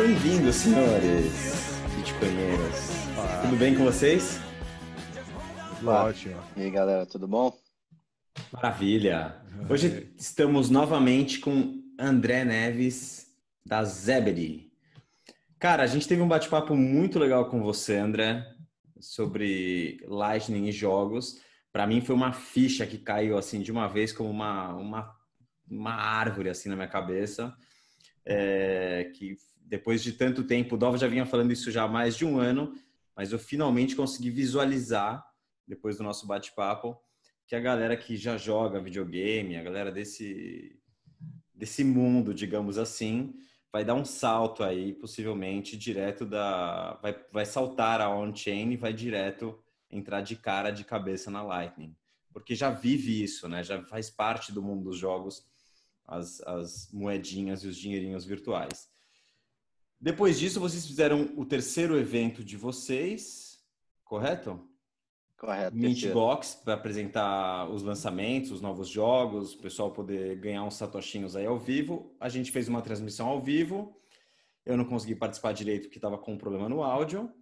Bem-vindos, senhores bitcoinheiros. Tudo bem com vocês? Ótimo. E aí, galera, tudo bom? Maravilha. Hoje estamos novamente com André Neves, da Zebedee. Cara, a gente teve um bate-papo muito legal com você, André, sobre Lightning e jogos. Para mim foi uma ficha que caiu assim de uma vez como uma, uma, uma árvore assim na minha cabeça. É, que depois de tanto tempo, o Dova já vinha falando isso já há mais de um ano, mas eu finalmente consegui visualizar, depois do nosso bate-papo, que a galera que já joga videogame, a galera desse, desse mundo, digamos assim, vai dar um salto aí, possivelmente, direto da. Vai, vai saltar a on-chain e vai direto entrar de cara, de cabeça na Lightning. Porque já vive isso, né? Já faz parte do mundo dos jogos, as, as moedinhas e os dinheirinhos virtuais. Depois disso, vocês fizeram o terceiro evento de vocês, correto? Correto. Mint Box para apresentar os lançamentos, os novos jogos, o pessoal poder ganhar uns satoshinhos aí ao vivo. A gente fez uma transmissão ao vivo. Eu não consegui participar direito porque estava com um problema no áudio.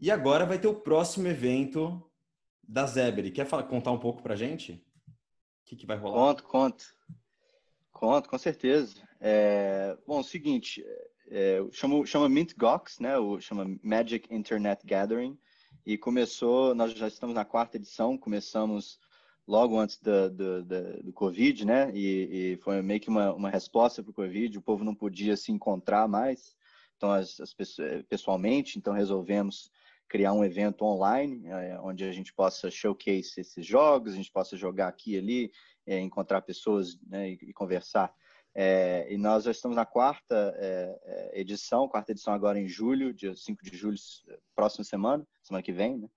E agora vai ter o próximo evento da Zebri. Quer falar, contar um pouco para gente? O que, que vai rolar? Conto, conto. Conto, com certeza. É, bom, o seguinte, é, chama, chama Mint Gox, né? O, chama Magic Internet Gathering. E começou, nós já estamos na quarta edição, começamos logo antes do, do, do, Covid, né? E, e, foi meio que uma, uma resposta para o Covid, o povo não podia se encontrar mais, então as, as pessoas, pessoalmente, então resolvemos criar um evento online, é, onde a gente possa showcase esses jogos, a gente possa jogar aqui e ali, é, encontrar pessoas né, e, e conversar é, e nós já estamos na quarta é, é edição, quarta edição agora em julho, dia 5 de julho, próxima semana, semana que vem, né?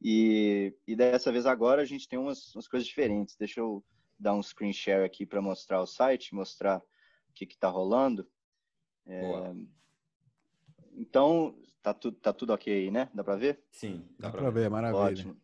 E, e dessa vez agora a gente tem umas, umas coisas diferentes. Deixa eu dar um screen share aqui para mostrar o site, mostrar o que está rolando. É, então, tá, tu, tá tudo ok aí, né? Dá para ver? Sim, dá, dá para ver. ver, maravilha. Ótimo.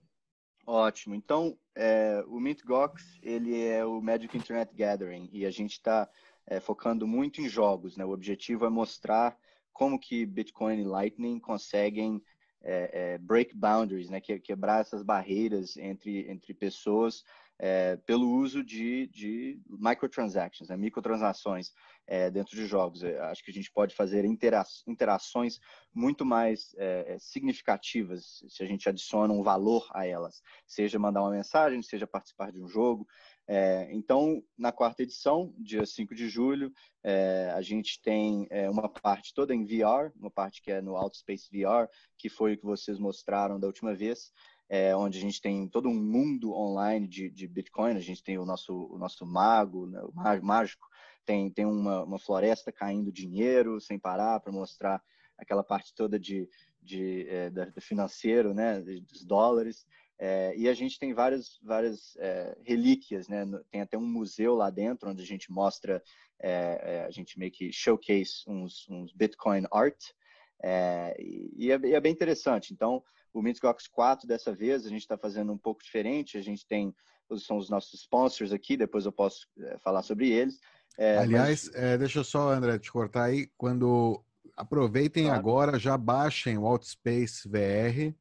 Ótimo. Então, é, o Mint Gox, ele é o Magic Internet Gathering e a gente está é, focando muito em jogos. Né? O objetivo é mostrar como que Bitcoin e Lightning conseguem é, é, break boundaries, né? Que, quebrar essas barreiras entre, entre pessoas é, pelo uso de, de microtransactions, né? microtransações é, dentro de jogos. Eu acho que a gente pode fazer intera interações muito mais é, é, significativas se a gente adiciona um valor a elas, seja mandar uma mensagem, seja participar de um jogo, é, então, na quarta edição, dia 5 de julho, é, a gente tem é, uma parte toda em VR, uma parte que é no Outspace VR, que foi o que vocês mostraram da última vez, é, onde a gente tem todo um mundo online de, de Bitcoin, a gente tem o nosso, o nosso mago, né, o mágico, tem, tem uma, uma floresta caindo dinheiro sem parar para mostrar aquela parte toda de, de, é, financeiro, né, dos dólares. É, e a gente tem várias, várias é, relíquias, né? Tem até um museu lá dentro onde a gente mostra, é, é a gente meio que showcase uns, uns Bitcoin art. É, e, é, e, é, bem interessante. Então, o Mintgox 4 dessa vez a gente está fazendo um pouco diferente. A gente tem são os nossos sponsors aqui. Depois eu posso falar sobre eles. Aliás, mas... deixa eu só, André, te cortar aí. Quando aproveitem claro. agora, já baixem o Outspace VR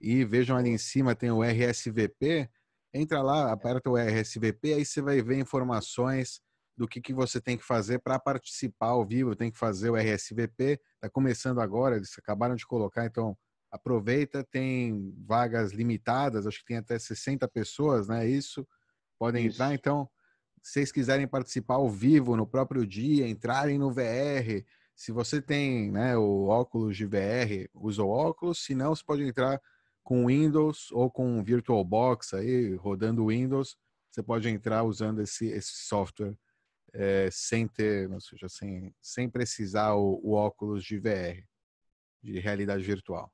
e vejam ali em cima tem o RSVP. Entra lá, aperta o RSVP, aí você vai ver informações do que, que você tem que fazer para participar ao vivo. Tem que fazer o RSVP, está começando agora, eles acabaram de colocar, então aproveita, tem vagas limitadas, acho que tem até 60 pessoas, né? Isso, podem Isso. entrar. Então, se vocês quiserem participar ao vivo no próprio dia, entrarem no VR, se você tem né, o óculos de VR, usa o óculos, se não, você pode entrar com Windows ou com VirtualBox aí, rodando Windows, você pode entrar usando esse, esse software é, sem ter, ou seja, sem, sem precisar o, o óculos de VR, de realidade virtual.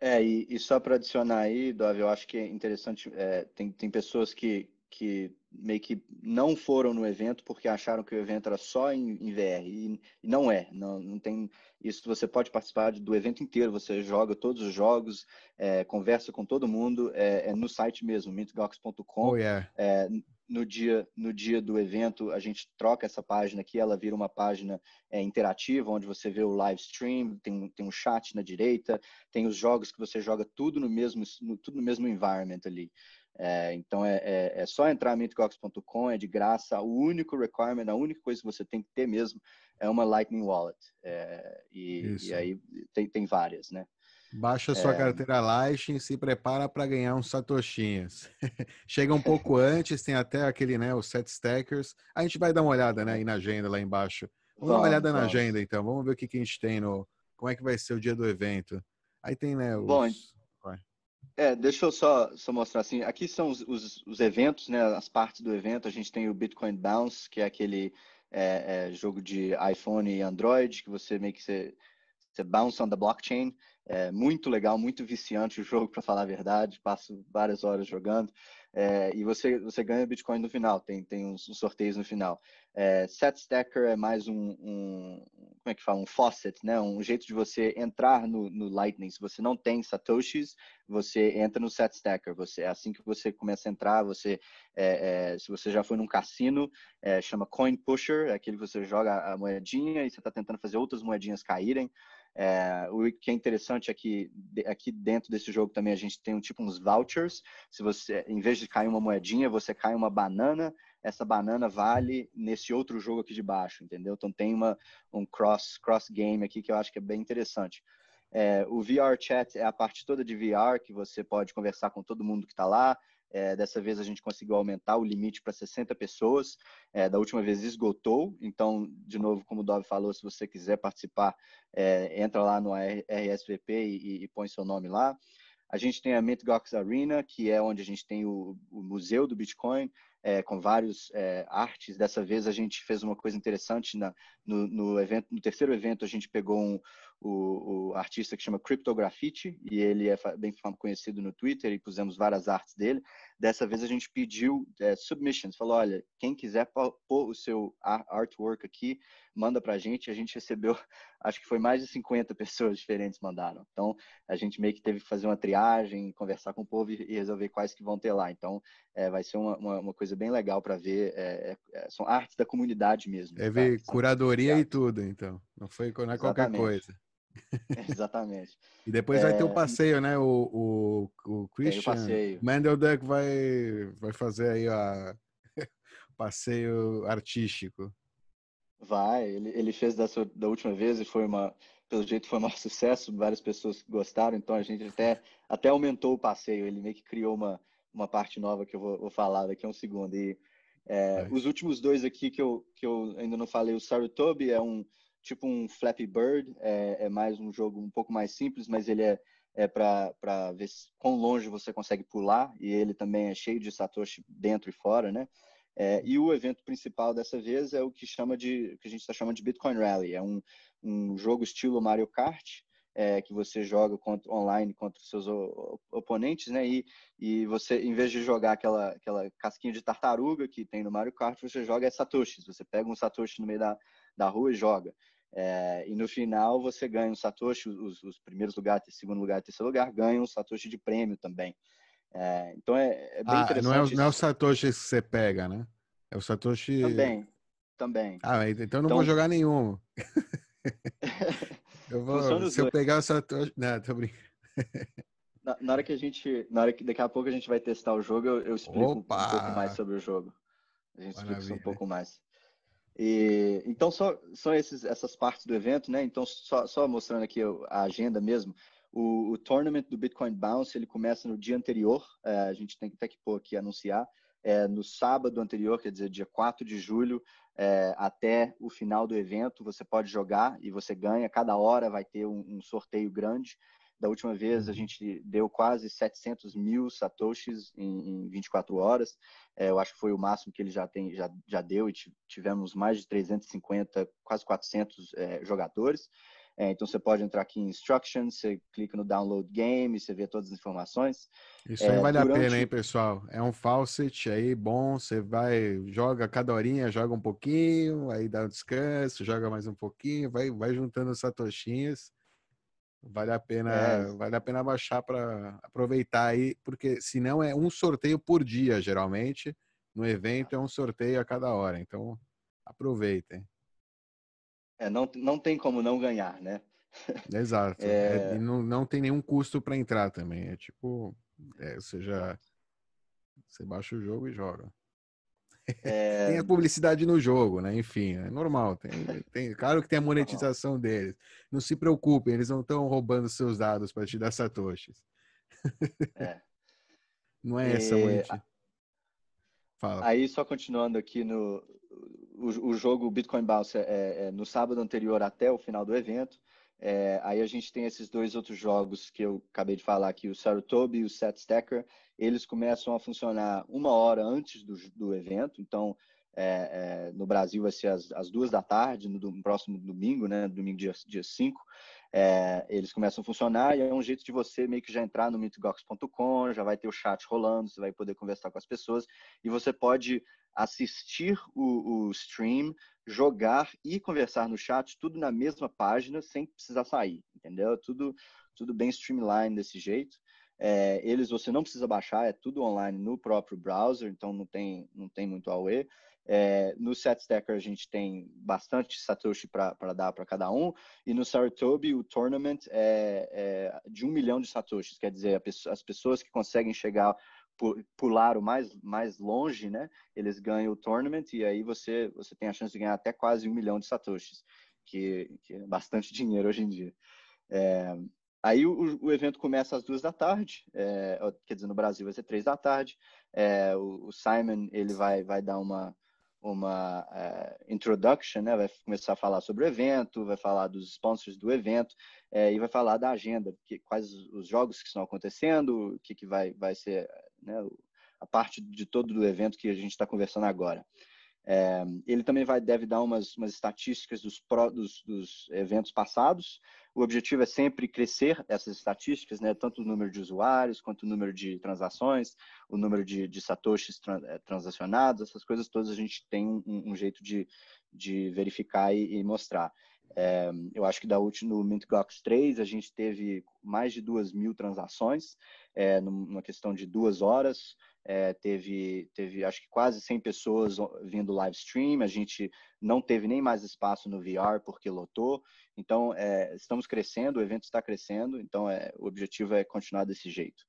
É, e, e só para adicionar aí, Dove, eu acho que é interessante, é, tem, tem pessoas que, que meio que não foram no evento porque acharam que o evento era só em, em VR e, e, não é, não, não tem isso. Você pode participar do evento inteiro, você joga todos os jogos, é, conversa com todo mundo, é, é no site mesmo, mintgox.com. Oh, yeah. é, no dia, no dia do evento, a gente troca essa página aqui, ela vira uma página é, interativa, onde você vê o live stream, tem, tem um chat na direita, tem os jogos que você joga tudo no mesmo, no, tudo no mesmo environment ali. É, então é, é, é, só entrar em mintgox.com, é de graça. O único requirement, a única coisa que você tem que ter mesmo é uma Lightning Wallet. É, e, e, aí tem, tem várias, né? Baixa sua é... carteira Lightning e se prepara para ganhar uns satoshinhas. Chega um pouco antes, tem até aquele, né, os set stackers. A gente vai dar uma olhada, né, aí na agenda lá embaixo. Vamos, dar uma olhada vamos. na agenda, então. Vamos ver o que, que a gente tem no... Como é que vai ser o dia do evento. Aí tem, né, os... Bom, é, deixa eu só, só mostrar assim. Aqui são os, os, os, eventos, né? As partes do evento. A gente tem o Bitcoin Bounce, que é aquele é, é, jogo de iPhone e Android que você meio que você, você bounce on the blockchain. É muito legal, muito viciante o jogo, para falar a verdade. Passo várias horas jogando. É, e você, você ganha Bitcoin no final, tem, tem uns, uns sorteios no final. É, Set Stacker é mais um, um, como é que fala, um faucet, né? um jeito de você entrar no, no Lightning. Se você não tem Satoshis, você entra no Set Stacker. Você, é assim que você começa a entrar, você, é, é, se você já foi num cassino, é, chama Coin Pusher, é aquele que você joga a moedinha e você está tentando fazer outras moedinhas caírem. É, o que é interessante é que aqui dentro desse jogo também a gente tem um tipo uns vouchers. Se você, em vez de cair uma moedinha, você cai uma banana, essa banana vale nesse outro jogo aqui de baixo, entendeu? Então tem uma, um cross, cross game aqui que eu acho que é bem interessante. É, o VR Chat é a parte toda de VR que você pode conversar com todo mundo que está lá. É, dessa vez a gente conseguiu aumentar o limite para 60 pessoas. É, da última vez esgotou. Então, de novo, como o Dove falou, se você quiser participar, é, entra lá no RSVP e, e, põe seu nome lá. A gente tem a Gox Arena, que é onde a gente tem o, o Museu do Bitcoin, é, com vários é, artes. Dessa vez a gente fez uma coisa interessante na, no, no, evento, no terceiro evento a gente pegou um, o, o, artista que chama Cryptograffiti e ele é bem conhecido no Twitter e pusemos várias artes dele. Dessa vez a gente pediu é, submissions, falou, olha, quem quiser pôr o seu artwork aqui, manda para a gente. A gente recebeu, acho que foi mais de 50 pessoas diferentes mandaram. Então a gente meio que teve que fazer uma triagem, conversar com o povo e, resolver quais que vão ter lá. Então é, vai ser uma, uma, uma coisa bem legal para ver. É, é, é, são artes da comunidade mesmo. É ver curadoria e tudo, então. Não foi não é qualquer coisa. Exatamente. e depois vai ter o passeio, né? O, o, o Christian Mendelduck vai, vai fazer aí a passeio artístico. Vai, ele, ele fez dessa, da última vez e foi uma, pelo jeito foi um sucesso, várias pessoas gostaram, então a gente até, até aumentou o passeio, ele meio que criou uma, uma parte nova que eu vou, vou falar daqui a um segundo. E é, os últimos dois aqui que eu, que eu ainda não falei, o Sarutobi é um tipo um Flappy Bird, é, é mais um jogo um pouco mais simples, mas ele é, é para ver quão longe você consegue pular, e ele também é cheio de Satoshi dentro e fora, né? É, e o evento principal dessa vez é o que chama de que a gente está chamando de Bitcoin Rally. É um, um jogo estilo Mario Kart é, que você joga contra, online contra os seus oponentes, né? E, e você, em vez de jogar aquela, aquela casquinha de tartaruga que tem no Mario Kart, você joga é satoshis. Você pega um satoshi no meio da, da rua e joga. É, e no final você ganha um satoshi, os, os primeiros lugares, segundo lugar, terceiro lugar, ganham um satoshi de prêmio também. É, então é, é bem ah, interessante. Não é, não é o Satoshi que você pega, né? É o Satoshi. Também, também. Ah, então não então... vou jogar nenhum. eu vou, se eu pegar o Satoshi. Não, tô brincando. Na, na, hora que a gente. Na hora que daqui a pouco a gente vai testar o jogo, eu, eu explico Opa! um pouco mais sobre o jogo. A gente Maravilha. explica um pouco mais. E, então, só, são esses, essas partes do evento, né? Então, só, só mostrando aqui a agenda mesmo. O, o tournament do Bitcoin Bounce ele começa no dia anterior, é, a gente tem até que pôr aqui anunciar, é, no sábado anterior, quer dizer, dia 4 de julho, é, até o final do evento, você pode jogar e você ganha. Cada hora vai ter um, um sorteio grande. Da última vez a uhum. gente deu quase 700 mil satoshis em, em 24 horas. É, eu acho que foi o máximo que ele já, tem, já, já deu e tivemos mais de 350, quase 400 é, jogadores. É, então você pode entrar aqui em Instructions, você clica no Download Game, você vê todas as informações. Isso aí é, vale durante... a pena, hein, pessoal? É um faucet aí bom, você vai, joga cada horinha, joga um pouquinho, aí dá um descanso, joga mais um pouquinho, vai, vai juntando satoshinhas. Vale a pena, é. vale a pena baixar para aproveitar aí, porque senão é um sorteio por dia, geralmente. no evento é um sorteio a cada hora. Então, aproveitem. É, não, não tem como não ganhar, né? Exato. É... É, não, não tem nenhum custo para entrar também. É tipo, é, você já você baixa o jogo e joga. É... tem a publicidade no jogo, né? Enfim, é normal. Tem, tem, claro que tem a monetização deles. Não se preocupem, eles não estão roubando seus dados para te dar satoshis. É. Não é essa, e... Fala. Aí, só continuando aqui no o, o jogo Bitcoin Bounce é, é, no sábado anterior até o final do evento. É, aí a gente tem esses dois outros jogos que eu acabei de falar aqui, o Saratobi e o Set Stacker. Eles começam a funcionar uma hora antes do, do evento. Então, é, é, no Brasil vai ser às, às, duas da tarde, no, no próximo domingo, né? Domingo dia 5. Dia cinco, é, eles começam a funcionar e é um jeito de você meio que já entrar no mythgox.com, já vai ter o chat rolando, você vai poder conversar com as pessoas e você pode assistir o, o stream, jogar e conversar no chat, tudo na mesma página, sem precisar sair, entendeu? Tudo, tudo bem streamline desse jeito. É, eles você não precisa baixar, é tudo online no próprio browser, então não tem, não tem muito AUE. É, no SetStacker a gente tem bastante Satoshi para dar para cada um, e no Saratobi o tournament é, é, de um milhão de Satoshis, quer dizer, as pessoas que conseguem chegar, pular o mais, mais longe, né, eles ganham o tournament, e aí você, você tem a chance de ganhar até quase um milhão de Satoshis, que, que é bastante dinheiro hoje em dia. É, Aí o, o, evento começa às duas da tarde, é, quer dizer, no Brasil vai ser três da tarde. É, o, o, Simon ele vai, vai dar uma, uma uh, introduction, né? vai começar a falar sobre o evento, vai falar dos sponsors do evento é, e vai falar da agenda, que, quais os jogos que estão acontecendo, o que, que vai, vai ser né, a parte de todo do evento que a gente está conversando agora. É, ele também vai, deve dar umas, umas estatísticas dos, pro, dos, dos, eventos passados. O objetivo é sempre crescer essas estatísticas, né? tanto o número de usuários, quanto o número de transações, o número de, de satoshis é, transacionados, essas coisas todas a gente tem um, um jeito de, de verificar e, e mostrar. É, eu acho que da última, no MintGox 3, a gente teve mais de duas mil transações, é, numa questão de duas horas. É, teve, teve, acho que quase 100 pessoas vindo live stream. A gente não teve nem mais espaço no VR porque lotou. Então, é, estamos crescendo, o evento está crescendo. Então, é, o objetivo é continuar desse jeito.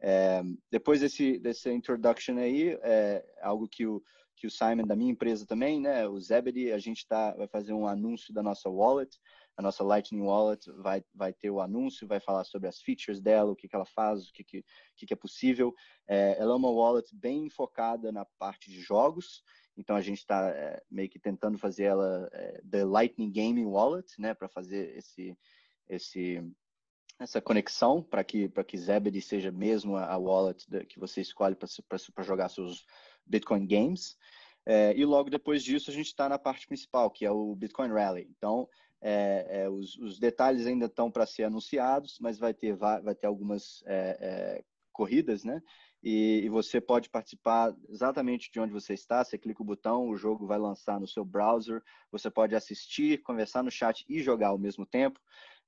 É, depois desse, desse introduction aí, é algo que o, que o Simon da minha empresa também, né, o Zebedee, a gente tá, vai fazer um anúncio da nossa wallet, a nossa Lightning Wallet vai, vai ter o anúncio, vai falar sobre as features dela, o que, que ela faz, o que, que, que, que é possível. É, ela é uma wallet bem focada na parte de jogos, então a gente está é, meio que tentando fazer ela é, The Lightning Gaming Wallet, né, para fazer esse, esse, essa conexão para que para que Zebedee seja mesmo a, a wallet que você escolhe para jogar seus Bitcoin Games. É, e logo depois disso a gente está na parte principal, que é o Bitcoin Rally. Então, é, é, os, os, detalhes ainda estão para ser anunciados, mas vai ter, vai, ter algumas é, é, corridas, né? E, e, você pode participar exatamente de onde você está. Você clica o botão, o jogo vai lançar no seu browser. Você pode assistir, conversar no chat e jogar ao mesmo tempo.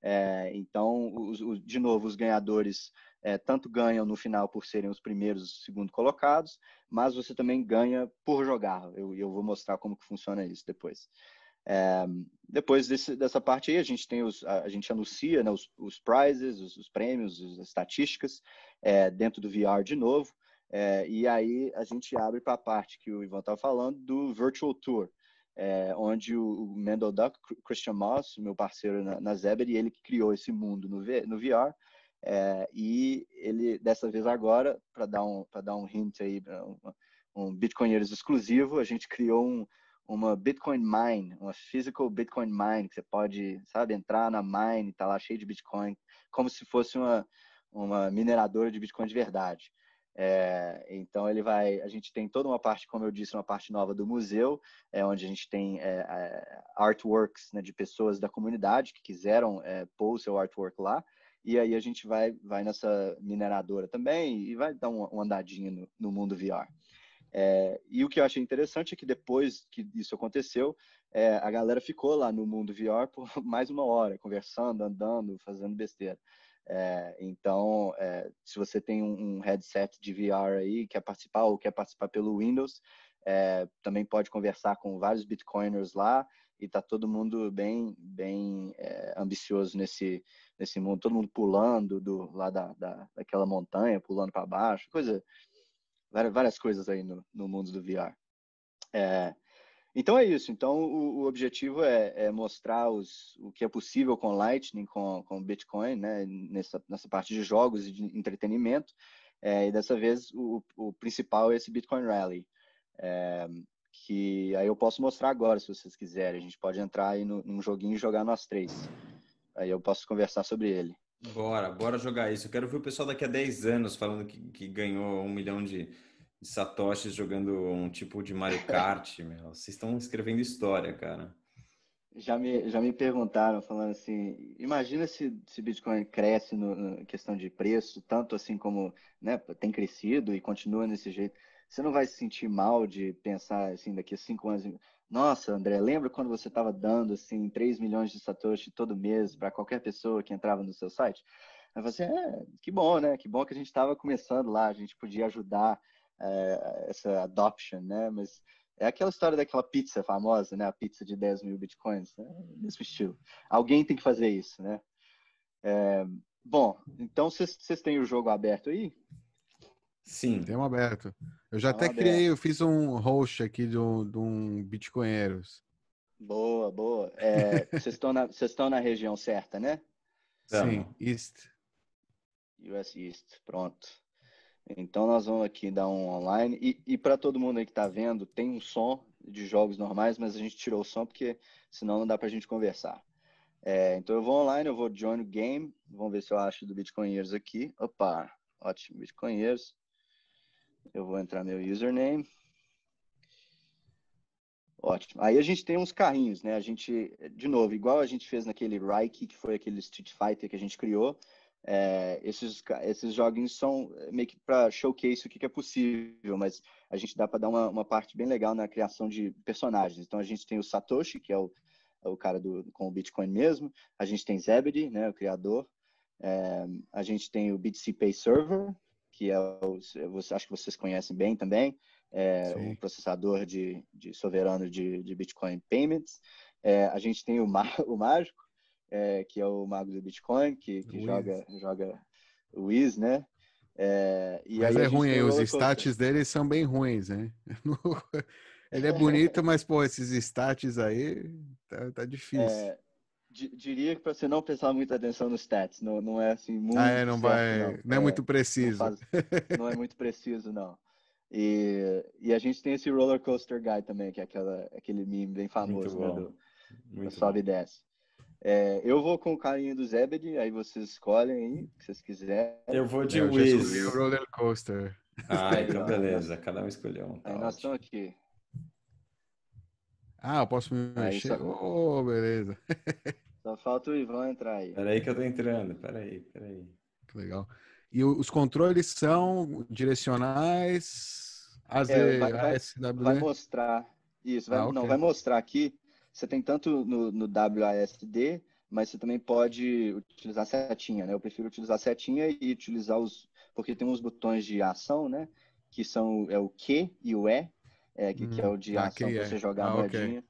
É, então, os, os, de novo, os ganhadores é, tanto ganham no final por serem os primeiros segundo colocados, mas você também ganha por jogar. Eu, eu vou mostrar como que funciona isso depois. É, depois desse, dessa parte aí, a gente tem os, a, a gente anuncia né, os, os prizes, os, os, prêmios, as estatísticas é, dentro do VR de novo. É, e aí a gente abre para a parte que o Ivan estava falando do Virtual Tour, é, onde o, o Mendel Duck, Christian Moss, meu parceiro na, na Zebedee, ele que criou esse mundo no, no VR. É, e ele, dessa vez agora, para dar, um, dar um hint aí, um, um Bitcoinheiros exclusivo, a gente criou um, uma Bitcoin Mine, uma physical Bitcoin Mine, que você pode, sabe, entrar na mine, tá lá cheio de Bitcoin, como se fosse uma, uma mineradora de Bitcoin de verdade. É, então ele vai, a gente tem toda uma parte, como eu disse, uma parte nova do museu, é, onde a gente tem é, é artworks né, de pessoas da comunidade que quiseram é, pôr o seu artwork lá. E aí a gente vai, vai nessa mineradora também e vai dar uma andadinha no, no mundo VR. É, e o que eu achei interessante é que depois que isso aconteceu, é, a galera ficou lá no mundo VR por mais uma hora, conversando, andando, fazendo besteira. É, então, é, se você tem um, um, headset de VR aí, quer participar ou quer participar pelo Windows, é, também pode conversar com vários Bitcoiners lá e tá todo mundo bem, bem é, ambicioso nesse, nesse mundo, todo mundo pulando do lá da, da daquela montanha, pulando para baixo, coisa, várias, coisas aí no, no mundo do VR. É, então é isso. Então o, o objetivo é, é, mostrar os, o que é possível com Lightning, com, com Bitcoin, né? Nessa, nessa parte de jogos e de entretenimento. É, e dessa vez o, o, principal é esse Bitcoin Rally, é, que aí eu posso mostrar agora se vocês quiserem. A gente pode entrar aí no, num joguinho e jogar nós três. Aí eu posso conversar sobre ele. Bora, bora jogar isso. Eu quero ver o pessoal daqui a 10 anos falando que, que ganhou um milhão de, de satoshis jogando um tipo de Mario Kart, meu. Vocês estão escrevendo história, cara. Já me, já me perguntaram, falando assim, imagina se, se Bitcoin cresce no, na questão de preço, tanto assim como né, tem crescido e continua nesse jeito. Você não vai se sentir mal de pensar assim, daqui a cinco anos, nossa, André, lembra quando você estava dando assim 3 milhões de Satoshi todo mês para qualquer pessoa que entrava no seu site? Aí você, é, que bom, né? Que bom que a gente estava começando lá, a gente podia ajudar é, essa adoption, né? Mas é aquela história daquela pizza famosa, né? A pizza de 10 mil bitcoins, né? Nesse estilo. Alguém tem que fazer isso, né? É, bom, então vocês têm o jogo aberto aí? Sim. Tem um aberto. Eu já até criei, eu fiz um host aqui de um, de um Bitcoinheiros. Boa, boa. É, vocês estão na, estão na região certa, né? Sim, East. US East, pronto. Então nós vamos aqui dar um online. E, e para todo mundo aí que está vendo, tem um som de jogos normais, mas a gente tirou o som porque senão não dá para a gente conversar. É, então eu vou online, eu vou join o game. Vamos ver se eu acho do Bitcoinheiros aqui. Opa, ótimo, Bitcoinheiros. Eu vou entrar meu username. Ótimo. Aí a gente tem uns carrinhos, né? A gente, de novo, igual a gente fez naquele Reiki, que foi aquele Street Fighter que a gente criou, é, esses, esses joguinhos são meio que para showcase o que, que, é possível, mas a gente dá para dar uma, uma, parte bem legal na criação de personagens. Então a gente tem o Satoshi, que é o, é o cara do, com o Bitcoin mesmo, a gente tem Zebedee, né, o criador, é, a gente tem o BTC Pay Server, que é o, acho que vocês conhecem bem também, é o processador de, de soberano de, de Bitcoin Payments. É, a gente tem o, o Mágico, é, que é o mago do Bitcoin, que, que joga, joga o Wiz, né? É, mas é ruim, os stats dele são bem ruins, né? Ele é bonito, mas, pô, esses stats aí tá, tá difícil. É, diria que para você não prestar muita atenção nos stats, não, não é assim muito. Ah, é, não certo, vai. Não, não é, é, muito preciso. Não, faz, não, é muito preciso, não. E, e a gente tem esse roller coaster guy também, que é aquela, aquele meme bem famoso, né, do, do sobe e desce. É, eu vou com o carinho do Zebedee, aí vocês escolhem aí, se vocês quiserem. Eu vou de Wiz. o roller coaster. Ah, então beleza, cada um escolheu um. Tá aí nós estamos aqui. Ah, eu posso me mexer? Só... Oh, beleza. Só falta o Ivan entrar aí. Peraí que eu tô entrando, peraí, peraí. Que legal. E os controles são direcionais, AZ, é, vai, vai, vai, mostrar, isso, vai, ah, okay. não, vai mostrar aqui você tem tanto no, no WASD, mas você também pode utilizar setinha, né? Eu prefiro utilizar setinha e utilizar os... Porque tem uns botões de ação, né? Que são é o Q e o E, é, que, hum, que é o de ah, ação para você jogar ah, a moedinha. Okay.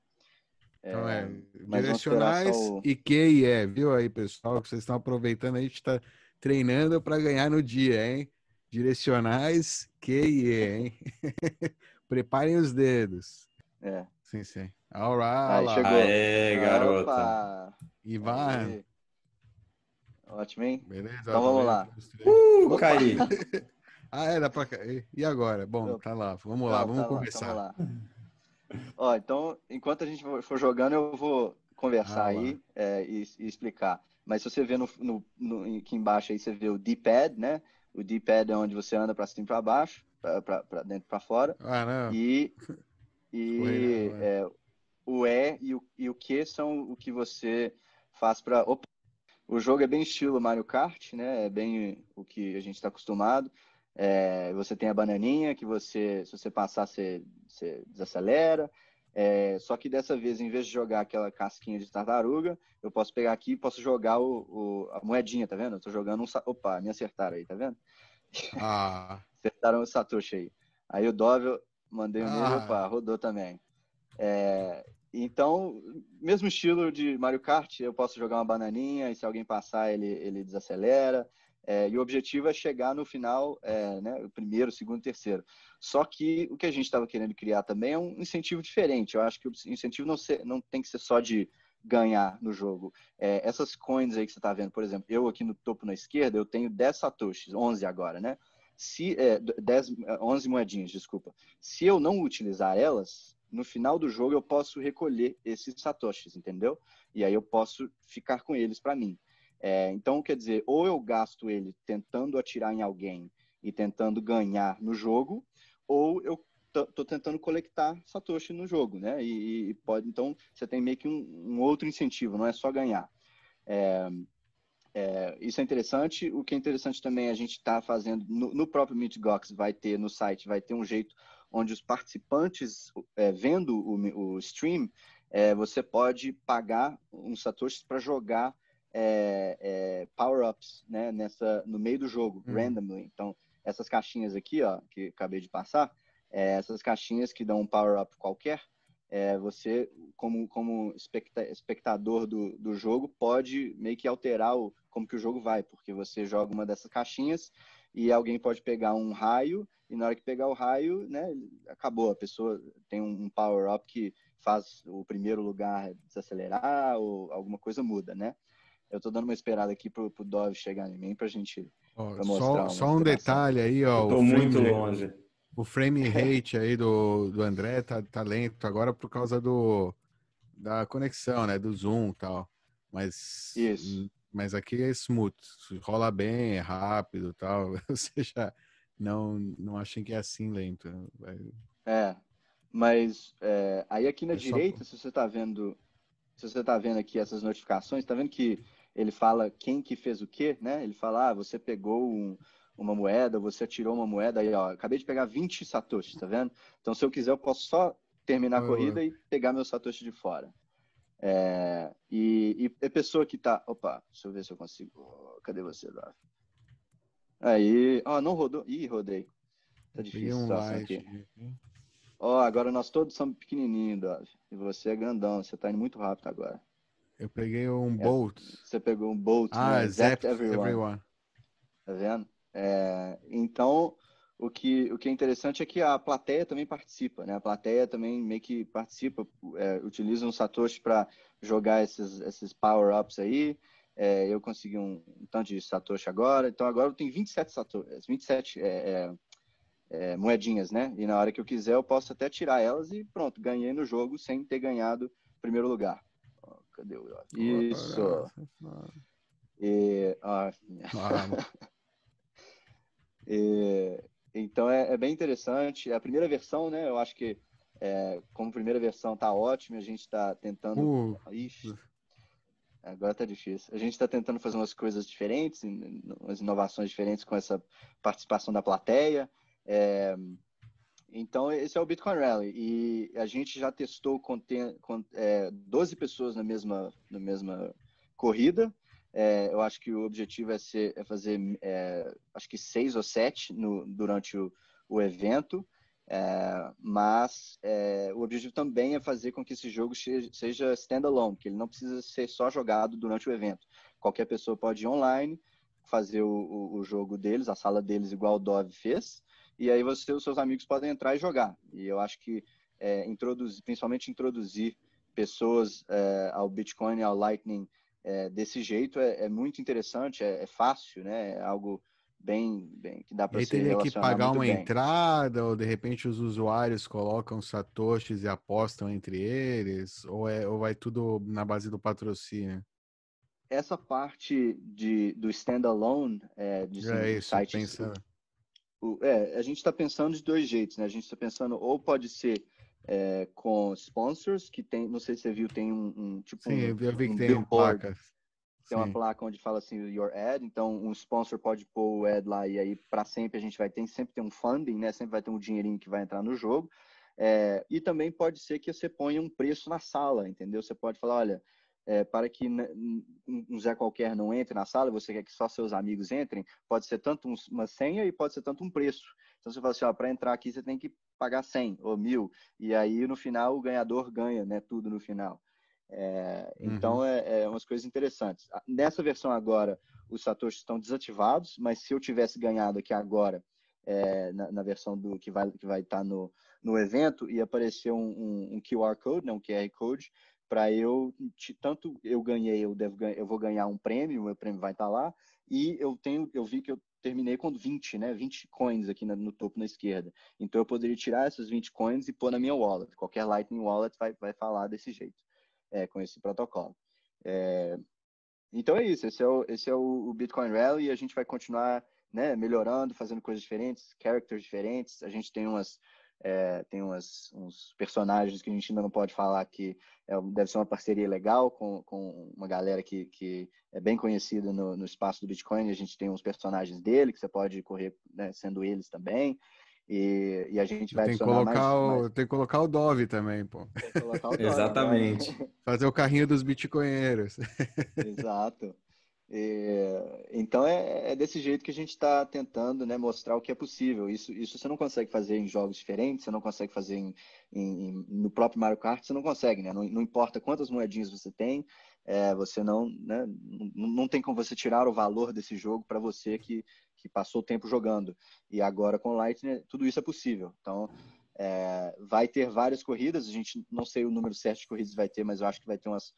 Então é, é direcionais o... e Q e E, viu aí, pessoal? Que vocês estão aproveitando aí, a gente está treinando para ganhar no dia, hein? Direcionais, Q e E, hein? Preparem os dedos. É. Sim, sim. Alright. Aí, chegou. Aê, garota. Opa. Ivan. Ótimo, hein? Beleza. Então vamos lá. Uh, caí. ah, dá pra cair. E agora? Bom, tá lá. Vamos lá, vamos tá começar. Lá. Ó, então, enquanto a gente for jogando, eu vou conversar ah, aí é, e, e, explicar. Mas se você vê no, no, no, aqui embaixo aí, você vê o D-pad, né? O D-pad é onde você anda para cima e para baixo, para dentro e para fora. Ah, não. E, e não, é, o E e o, e o Q são o que você faz para. O jogo é bem estilo Mario Kart, né? É bem o que a gente está acostumado. É, você tem a bananinha que você, se você passar, você, você desacelera. É, só que dessa vez, em vez de jogar aquela casquinha de tartaruga, eu posso pegar aqui e posso jogar o, o, a moedinha, tá vendo? Eu tô jogando um. Opa, me acertaram aí, tá vendo? Ah. acertaram o Satoshi aí. Aí o Dove, mandei um ah. opa, rodou também. É, então, mesmo estilo de Mario Kart, eu posso jogar uma bananinha e se alguém passar, ele, ele desacelera. É, e o objetivo é chegar no final, é, né, primeiro, segundo, terceiro. Só que o que a gente estava querendo criar também é um incentivo diferente. Eu acho que o incentivo não, ser, não tem que ser só de ganhar no jogo. É, essas coins aí que você está vendo, por exemplo, eu aqui no topo na esquerda, eu tenho 10 satoshis, 11 agora, né? Se, é, 10, 11 moedinhas, desculpa. Se eu não utilizar elas, no final do jogo eu posso recolher esses satoshis, entendeu? E aí eu posso ficar com eles para mim. É, então, quer dizer, ou eu gasto ele tentando atirar em alguém e tentando ganhar no jogo, ou eu tô tentando coletar satoshi no jogo, né? E, e, pode, então, você tem meio que um, um outro incentivo, não é só ganhar. É, é, isso é interessante. O que é interessante também, a gente está fazendo no, no próprio MeetGox, vai ter no site, vai ter um jeito onde os participantes, é, vendo o, o stream, é, você pode pagar uns satoshis para jogar é, é, power-ups né, nessa, no meio do jogo, hum. randomly. Então, essas caixinhas aqui, ó, que acabei de passar, é, essas caixinhas que dão um power-up qualquer, é, você, como, como espectador do, do jogo, pode meio que alterar o, como que o jogo vai, porque você joga uma dessas caixinhas e alguém pode pegar um raio, e na hora que pegar o raio, né, acabou. A pessoa tem um, um power-up que faz o primeiro lugar desacelerar ou alguma coisa muda, né? Eu tô dando uma esperada aqui pro, pro Dove chegar em mim pra gente ó, pra mostrar. Só, só um detalhe aí, ó. Eu tô muito frame, longe. O frame rate aí do, do André tá, tá lento agora por causa do da conexão, né? Do Zoom e tal. Mas, Isso. mas aqui é smooth, rola bem, é rápido tal. Ou seja, não, não achem que é assim lento. É, mas é, aí aqui na é direita, só... se você tá vendo, se você tá vendo aqui essas notificações, tá vendo que ele fala quem que fez o quê, né? Ele fala, ah, você pegou um, uma moeda, você atirou uma moeda, aí, ó, acabei de pegar 20 satoshis, tá vendo? Então, se eu quiser, eu posso só terminar a corrida e pegar meu satoshi de fora. É, e, e a pessoa que tá... Opa, deixa eu ver se eu consigo... Cadê você, Davi? Aí... Ó, não rodou... Ih, rodei. Tá difícil um aqui. Ó, agora nós todos somos pequenininhos, Davi. E você é grandão, você tá indo muito rápido agora. Eu peguei um é, Bolt. Você pegou um Bolt, ah, né? Zap everyone. everyone. Tá vendo? É, então, o que, o que é interessante é que a plateia também participa, né? A plateia também meio que participa, é, utiliza um Satoshi para jogar esses, esses power-ups aí. É, eu consegui um, um, tanto de Satoshi agora, então agora eu tenho 27, Satoshi, 27 é, é, é, moedinhas, né? E na hora que eu quiser eu posso até tirar elas e pronto, ganhei no jogo sem ter ganhado primeiro lugar. Cadê o. Isso. E, ah, e, então é, é, bem interessante. A primeira versão, né? Eu acho que é, como primeira versão tá ótimo. A gente está tentando. Uh. Ixi, agora tá difícil. A gente está tentando fazer umas coisas diferentes, umas inovações diferentes com essa participação da plateia. É, então, esse é o Bitcoin Rally. E a gente já testou com, é, 12 pessoas na mesma, na mesma corrida. É, eu acho que o objetivo é, ser, é fazer, é, acho que seis ou sete no, durante o, o evento. É, mas é, o objetivo também é fazer com que esse jogo seja standalone, que ele não precisa ser só jogado durante o evento. Qualquer pessoa pode ir online, fazer o, o, o jogo deles, a sala deles, igual o Dove fez, e aí você os seus amigos podem entrar e jogar. E eu acho que é, introduzir, principalmente introduzir pessoas é, ao Bitcoin e ao Lightning é, desse jeito é, é muito interessante, é, é, fácil, né? É algo bem, bem que dá para ser teria que pagar uma bem. entrada ou de repente os usuários colocam satoshis e apostam entre eles ou é ou vai tudo na base do patrocínio? Essa parte de do standalone é, de é isso, sites, pensando é, a gente está pensando de dois jeitos, né? A gente está pensando ou pode ser é, com sponsors, que tem, não sei se você viu, tem um, um tipo Sim, um, eu vi que um tem placa. Tem uma placa onde fala assim, your ad, então um sponsor pode pôr o ad lá e aí para sempre a gente vai ter, sempre ter um funding, né? Sempre vai ter um dinheirinho que vai entrar no jogo. É, e também pode ser que você ponha um preço na sala, entendeu? Você pode falar, olha, é, para que um Zé qualquer não entre na sala, você quer que só seus amigos entrem, pode ser tanto uma senha e pode ser tanto um preço. Então você fala assim, para entrar aqui você tem que pagar 100 ou mil, e aí no final o ganhador ganha, né, tudo no final. É, uhum. Então é, é umas coisas interessantes. Nessa versão agora, os satoshis estão desativados, mas se eu tivesse ganhado aqui agora, é, na, na, versão do que vai que vai estar tá no, no evento, ia aparecer um, um, um QR code, né, um QR code, para eu tanto eu ganhei, eu devo eu vou ganhar um prêmio, meu prêmio vai estar tá lá, e eu tenho, eu vi que eu terminei com 20, né, 20 coins aqui no, no topo na esquerda. Então eu poderia tirar essas 20 coins e pôr na minha wallet. Qualquer Lightning Wallet vai, vai falar desse jeito, é, com esse protocolo. É, então é isso, esse é o, esse é o Bitcoin Rally e a gente vai continuar né, melhorando, fazendo coisas diferentes, characters diferentes. A gente tem umas é, tem umas, uns personagens que a gente ainda não pode falar que é, deve ser uma parceria legal com, com uma galera que, que é bem conhecida no, no espaço do Bitcoin. A gente tem uns personagens dele que você pode correr né, sendo eles também. E, e, a gente vai tem que colocar mais, o, mais... Tem que colocar o Dove também, pô. Dove, Exatamente. Né? Fazer o carrinho dos bitcoinheiros. Exato. E, então é, é, desse jeito que a gente está tentando né, mostrar o que é possível. Isso, isso você não consegue fazer em jogos diferentes, você não consegue fazer em, em, no próprio Mario Kart, você não consegue, né? Não, não importa quantas moedinhas você tem, é, você não, né, não, não tem como você tirar o valor desse jogo para você que, que passou o tempo jogando. E agora com Lightning, tudo isso é possível. Então, é, vai ter várias corridas, a gente não sei o número certo de corridas vai ter, mas eu acho que vai ter umas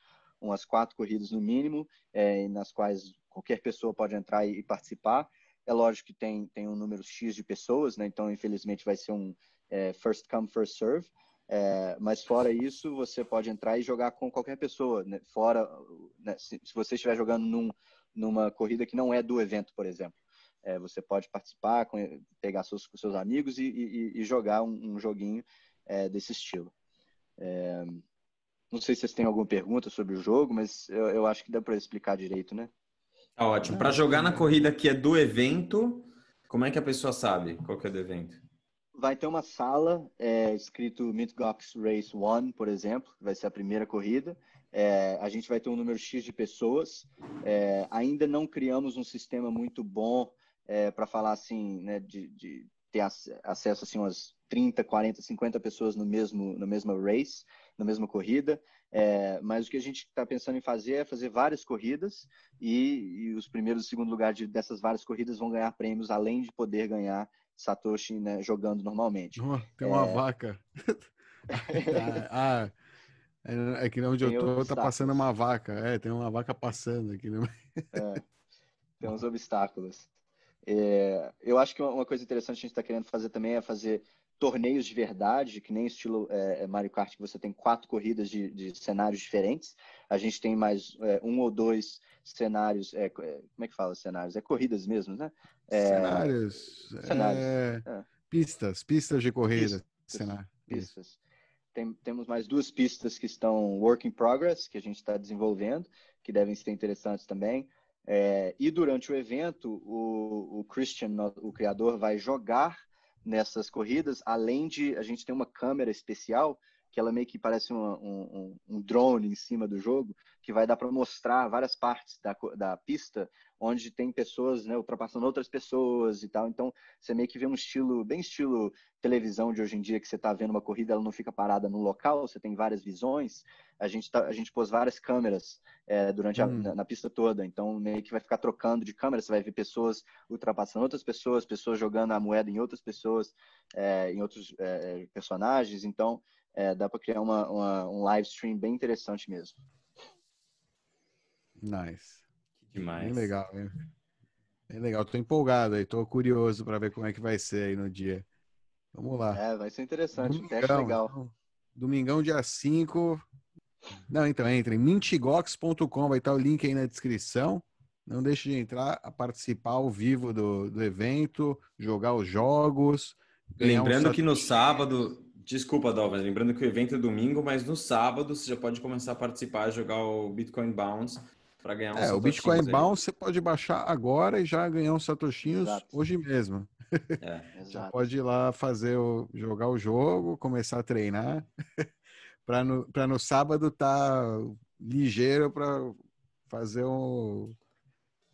umas quatro corridas no mínimo, é, nas quais qualquer pessoa pode entrar e, e, participar. É lógico que tem, tem um número X de pessoas, né? então infelizmente vai ser um é, first come, first serve. É, mas fora isso, você pode entrar e jogar com qualquer pessoa. Né? Fora, né? se, se, você estiver jogando num, numa corrida que não é do evento, por exemplo. É, você pode participar, pegar seus, seus amigos e, e, e jogar um, um joguinho é, desse estilo. Não sei se vocês têm alguma pergunta sobre o jogo, mas eu, eu acho que dá para explicar direito, né? Tá ótimo. Para jogar na corrida que é do evento, como é que a pessoa sabe qual que é do evento? Vai ter uma sala é, escrito Midgox Race One, por exemplo, que vai ser a primeira corrida. É, a gente vai ter um número X de pessoas. É, ainda não criamos um sistema muito bom é, para falar assim, né, de, de ter acesso assim umas 30, 40, 50 pessoas no mesmo no mesmo race na mesma corrida. É, mas o que a gente está pensando em fazer é fazer várias corridas e, e os primeiros e segundo lugar de, dessas várias corridas vão ganhar prêmios, além de poder ganhar Satoshi né, jogando normalmente. Oh, tem uma é... vaca. ah, é, é que onde tem eu tô tá passando uma vaca. É, tem uma vaca passando aqui. Né? É, tem uns obstáculos. É, eu acho que uma coisa interessante que a gente está querendo fazer também é fazer torneios de verdade, que nem estilo é, é, Mario Kart, que você tem quatro corridas de, de cenários diferentes. A gente tem mais é, um ou dois cenários. É, é como é que fala cenários? É corridas mesmo, né? É, cenários. cenários pistas, pistas de corrida. Pistas. pistas. Tem, temos mais duas pistas que estão work in progress, que a gente está desenvolvendo, que devem ser interessantes também. E durante o evento, o, o Christian, o criador, vai jogar nessas corridas, além de a gente ter uma câmera especial que ela meio que parece uma, um, um, drone em cima do jogo, que vai dar para mostrar várias partes da, da pista onde tem pessoas né, ultrapassando outras pessoas e tal. Então, você meio que vê um estilo, bem estilo televisão de hoje em dia, que você está vendo uma corrida, ela não fica parada num local, você tem várias visões. A gente, tá, a gente pôs várias câmeras é, durante a, hum. na, na, pista toda, então meio que vai ficar trocando de câmera, você vai ver pessoas ultrapassando outras pessoas, pessoas jogando a moeda em outras pessoas, é, em outros é, personagens. Então, é, dá para criar uma, uma, um live stream bem interessante mesmo. Nice. Que demais. Bem legal, hein? Bem legal. Tô empolgado aí, tô curioso para ver como é que vai ser aí no dia. Vamos lá. É, vai ser interessante, Domingão, um teste legal. Então, domingão, dia 5. Não, então entre mintigox.com, vai estar o link aí na descrição. Não deixe de entrar, a participar ao vivo do, do evento, jogar os jogos. Lembrando um... que no sábado, Desculpa, Dalvin, lembrando que o evento é domingo, mas no sábado você já pode começar a participar, jogar o Bitcoin Bounce para ganhar uns É, o Bitcoin Bounce você pode baixar agora e já ganhar uns satoshinhos Exato. hoje mesmo. É, já pode ir lá fazer o, jogar o jogo, começar a treinar, para no, no sábado tá ligeiro para fazer um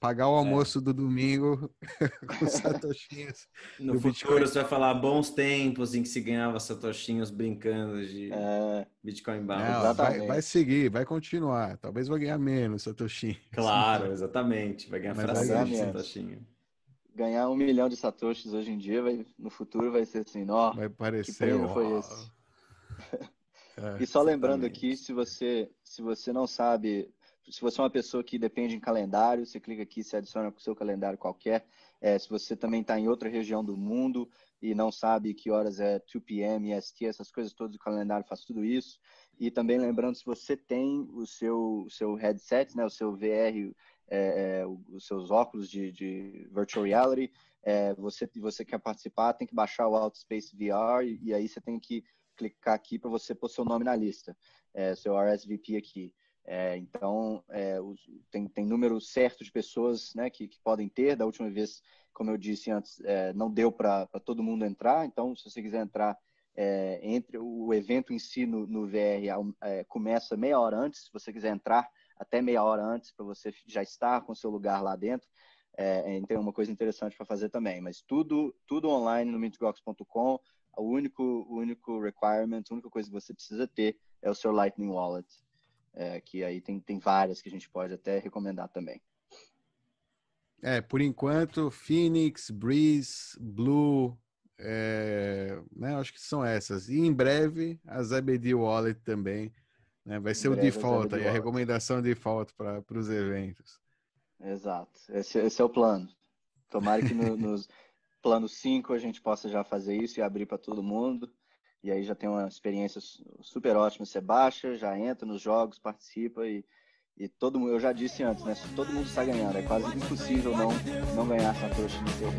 pagar o é. almoço é. do domingo com satoshinhos. No futuro Bitcoin. você vai falar bons tempos em que se ganhava satoshinhos brincando de é. Bitcoin Bound. Vai, vai, seguir, vai continuar. Talvez vai ganhar menos satoshinhos. Claro, exatamente. Vai ganhar fração de satoshinho ganhar um milhão de satoshis hoje em dia, vai, no futuro vai ser assim, ó, vai parecer, que foi esse? É, e só lembrando aqui, se você, se você não sabe, se você é uma pessoa que depende em calendário, você clica aqui, se adiciona com o seu calendário qualquer. É, se você também está em outra região do mundo e não sabe que horas é 2 p.m., EST, essas coisas todas, o calendário faz tudo isso. E também lembrando, se você tem o seu, o seu headset, né, o seu VR é, é os seus óculos de, de virtual reality, é, você, você quer participar, tem que baixar o Outspace VR e, e aí você tem que clicar aqui para você pôr seu nome na lista, é, seu RSVP aqui. É, então, é, os, tem, tem número certo de pessoas né, que, que, podem ter. Da última vez, como eu disse antes, é, não deu para todo mundo entrar. Então, se você quiser entrar, entre o evento em si no, no VR começa meia hora antes. Se você quiser entrar, até meia hora antes para você já estar com seu lugar lá dentro. É, é tem uma coisa interessante para fazer também, mas tudo tudo online no mintgox.com. O único o único requirement, a única coisa que você precisa ter é o seu Lightning Wallet, é, que aí tem, tem várias que a gente pode até recomendar também. É, por enquanto, Phoenix, Breeze, Blue, é, né, acho que são essas. E em breve, a ZBD Wallet também né? Vai ser o default, aí, a recomendação default para os eventos. Exato, esse, esse, é o plano. Tomara que no, nos plano 5 a gente possa já fazer isso e abrir para todo mundo. E aí já tem uma experiência super ótima. Você baixa, já entra nos jogos, participa e, e todo mundo, eu já disse antes, né? Todo mundo está ganhando. É quase impossível não, não ganhar Satoshi no seu. Né?